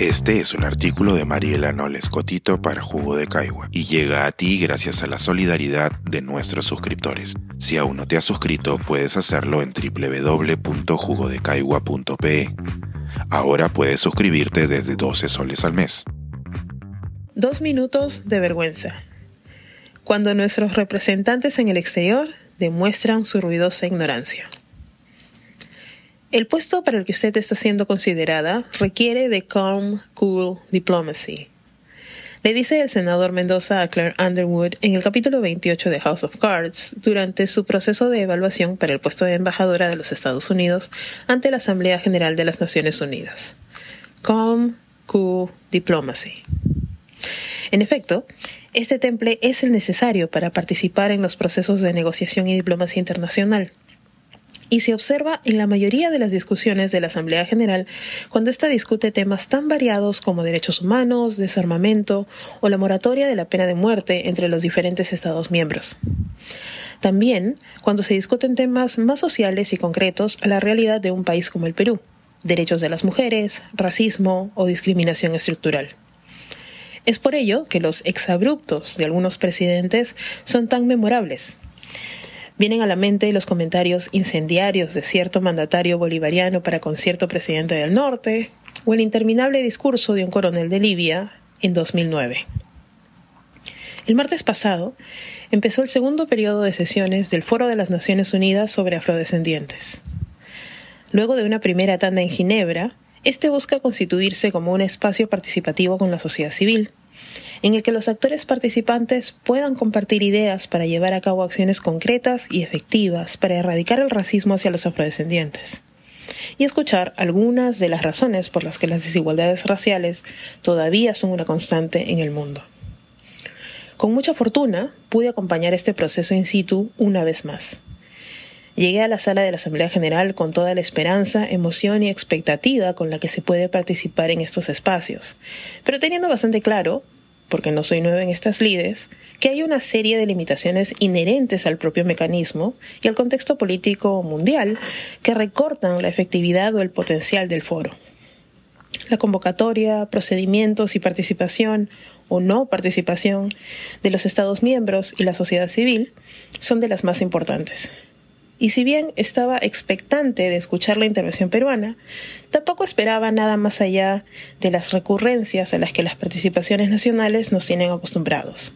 Este es un artículo de Mariela Noles Cotito para Jugo de Caigua y llega a ti gracias a la solidaridad de nuestros suscriptores. Si aún no te has suscrito, puedes hacerlo en www.jugodecaigua.pe. Ahora puedes suscribirte desde 12 soles al mes. Dos minutos de vergüenza. Cuando nuestros representantes en el exterior demuestran su ruidosa ignorancia. El puesto para el que usted está siendo considerada requiere de calm, cool diplomacy. Le dice el senador Mendoza a Claire Underwood en el capítulo 28 de House of Cards durante su proceso de evaluación para el puesto de embajadora de los Estados Unidos ante la Asamblea General de las Naciones Unidas. Calm, cool diplomacy. En efecto, este temple es el necesario para participar en los procesos de negociación y diplomacia internacional y se observa en la mayoría de las discusiones de la Asamblea General cuando ésta discute temas tan variados como derechos humanos, desarmamento o la moratoria de la pena de muerte entre los diferentes Estados miembros. También cuando se discuten temas más sociales y concretos a la realidad de un país como el Perú, derechos de las mujeres, racismo o discriminación estructural. Es por ello que los exabruptos de algunos presidentes son tan memorables. Vienen a la mente los comentarios incendiarios de cierto mandatario bolivariano para con cierto presidente del norte, o el interminable discurso de un coronel de Libia en 2009. El martes pasado empezó el segundo periodo de sesiones del Foro de las Naciones Unidas sobre Afrodescendientes. Luego de una primera tanda en Ginebra, este busca constituirse como un espacio participativo con la sociedad civil, en el que los actores participantes puedan compartir ideas para llevar a cabo acciones concretas y efectivas para erradicar el racismo hacia los afrodescendientes y escuchar algunas de las razones por las que las desigualdades raciales todavía son una constante en el mundo. Con mucha fortuna pude acompañar este proceso in situ una vez más. Llegué a la sala de la Asamblea General con toda la esperanza, emoción y expectativa con la que se puede participar en estos espacios, pero teniendo bastante claro porque no soy nueva en estas lides, que hay una serie de limitaciones inherentes al propio mecanismo y al contexto político mundial que recortan la efectividad o el potencial del foro. La convocatoria, procedimientos y participación o no participación de los Estados miembros y la sociedad civil son de las más importantes y si bien estaba expectante de escuchar la intervención peruana, tampoco esperaba nada más allá de las recurrencias a las que las participaciones nacionales nos tienen acostumbrados.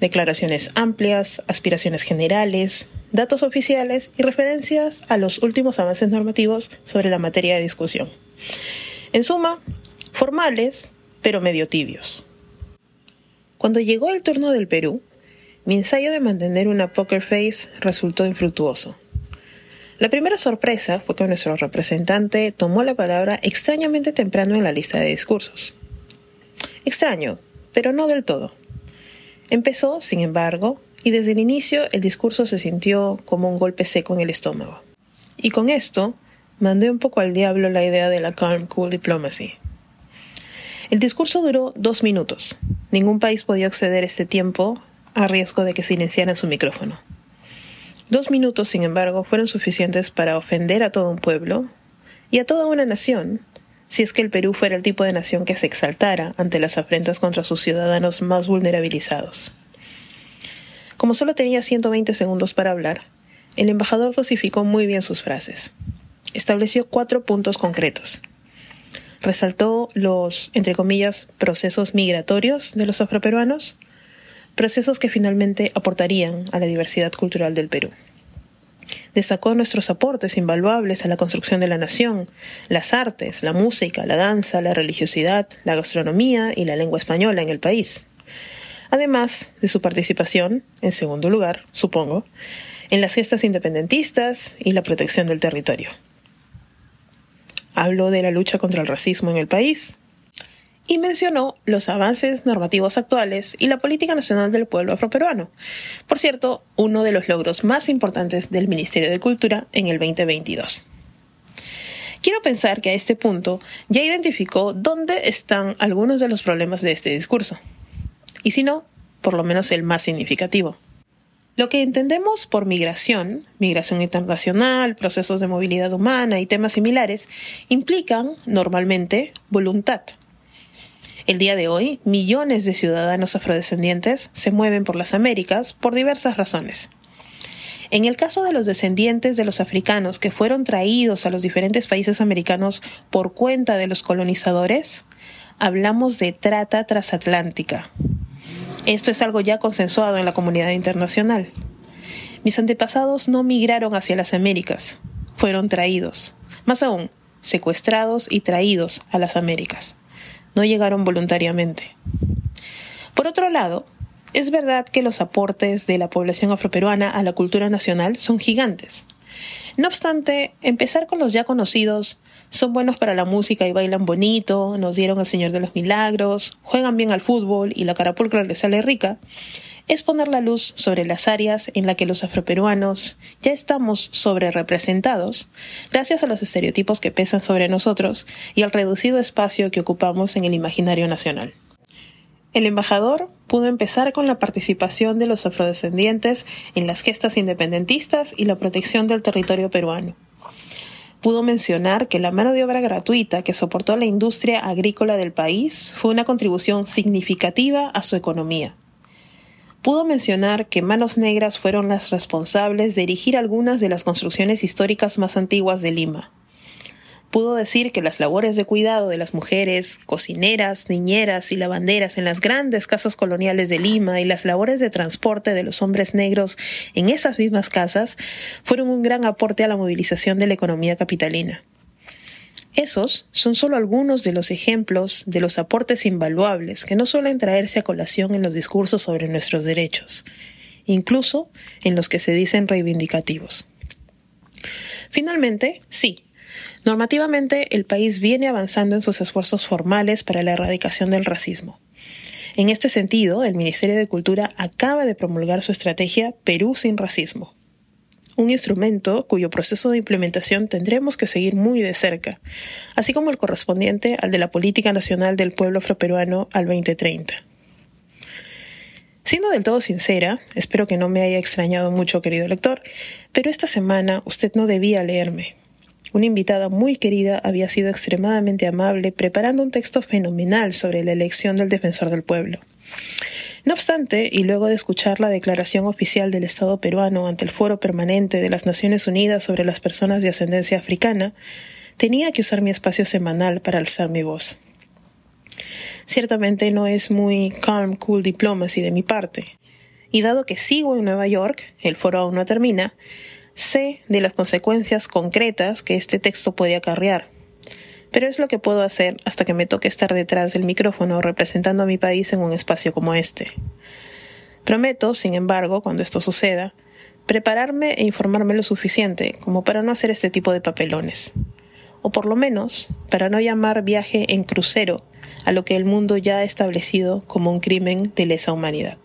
Declaraciones amplias, aspiraciones generales, datos oficiales y referencias a los últimos avances normativos sobre la materia de discusión. En suma, formales, pero medio tibios. Cuando llegó el turno del Perú, mi ensayo de mantener una poker face resultó infructuoso. La primera sorpresa fue que nuestro representante tomó la palabra extrañamente temprano en la lista de discursos. Extraño, pero no del todo. Empezó, sin embargo, y desde el inicio el discurso se sintió como un golpe seco en el estómago. Y con esto mandé un poco al diablo la idea de la calm cool diplomacy. El discurso duró dos minutos. Ningún país podía acceder a este tiempo a riesgo de que silenciaran su micrófono. Dos minutos, sin embargo, fueron suficientes para ofender a todo un pueblo y a toda una nación, si es que el Perú fuera el tipo de nación que se exaltara ante las afrentas contra sus ciudadanos más vulnerabilizados. Como solo tenía 120 segundos para hablar, el embajador dosificó muy bien sus frases. Estableció cuatro puntos concretos. Resaltó los, entre comillas, procesos migratorios de los afroperuanos, procesos que finalmente aportarían a la diversidad cultural del Perú. Destacó nuestros aportes invaluables a la construcción de la nación, las artes, la música, la danza, la religiosidad, la gastronomía y la lengua española en el país. Además de su participación, en segundo lugar, supongo, en las gestas independentistas y la protección del territorio. Habló de la lucha contra el racismo en el país, y mencionó los avances normativos actuales y la política nacional del pueblo afroperuano. Por cierto, uno de los logros más importantes del Ministerio de Cultura en el 2022. Quiero pensar que a este punto ya identificó dónde están algunos de los problemas de este discurso. Y si no, por lo menos el más significativo. Lo que entendemos por migración, migración internacional, procesos de movilidad humana y temas similares, implican, normalmente, voluntad, El día de hoy, millones de ciudadanos afrodescendientes se mueven por las Américas por diversas razones. En el caso de los descendientes de los africanos que fueron traídos a los diferentes países americanos por cuenta de los colonizadores, hablamos de trata transatlántica. Esto es algo ya consensuado en la comunidad internacional. Mis antepasados no migraron hacia las Américas, fueron traídos. Más aún, secuestrados y traídos a las Américas. No llegaron voluntariamente. Por otro lado, es verdad que los aportes de la población afroperuana a la cultura nacional son gigantes. No obstante, empezar con los ya conocidos son buenos para la música y bailan bonito, nos dieron al Señor de los Milagros, juegan bien al fútbol y la carapulcra les sale rica, es poner la luz sobre las áreas en las que los afroperuanos ya estamos sobre representados, gracias a los estereotipos que pesan sobre nosotros y al reducido espacio que ocupamos en el imaginario nacional. El embajador pudo empezar con la participación de los afrodescendientes en las gestas independentistas y la protección del territorio peruano. Pudo mencionar que la mano de obra gratuita que soportó la industria agrícola del país fue una contribución significativa a su economía pudo mencionar que Manos Negras fueron las responsables de erigir algunas de las construcciones históricas más antiguas de Lima. Pudo decir que las labores de cuidado de las mujeres, cocineras, niñeras y lavanderas en las grandes casas coloniales de Lima y las labores de transporte de los hombres negros en esas mismas casas fueron un gran aporte a la movilización de la economía capitalina. Esos son solo algunos de los ejemplos de los aportes invaluables que no suelen traerse a colación en los discursos sobre nuestros derechos, incluso en los que se dicen reivindicativos. Finalmente, sí, normativamente el país viene avanzando en sus esfuerzos formales para la erradicación del racismo. En este sentido, el Ministerio de Cultura acaba de promulgar su estrategia Perú sin racismo, un instrumento cuyo proceso de implementación tendremos que seguir muy de cerca, así como el correspondiente al de la Política Nacional del Pueblo Afroperuano al 2030. Siendo del todo sincera, espero que no me haya extrañado mucho, querido lector, pero esta semana usted no debía leerme. Una invitada muy querida había sido extremadamente amable preparando un texto fenomenal sobre la elección del defensor del pueblo. No obstante, y luego de escuchar la declaración oficial del Estado peruano ante el Foro Permanente de las Naciones Unidas sobre las personas de ascendencia africana, tenía que usar mi espacio semanal para alzar mi voz. Ciertamente no es muy calm, cool diplomacy de mi parte. Y dado que sigo en Nueva York, el foro aún no termina, sé de las consecuencias concretas que este texto puede acarrear pero es lo que puedo hacer hasta que me toque estar detrás del micrófono representando a mi país en un espacio como este. Prometo, sin embargo, cuando esto suceda, prepararme e informarme lo suficiente como para no hacer este tipo de papelones. O por lo menos, para no llamar viaje en crucero a lo que el mundo ya ha establecido como un crimen de lesa humanidad.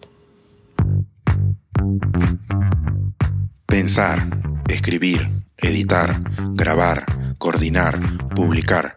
Pensar, escribir, editar, grabar, coordinar, publicar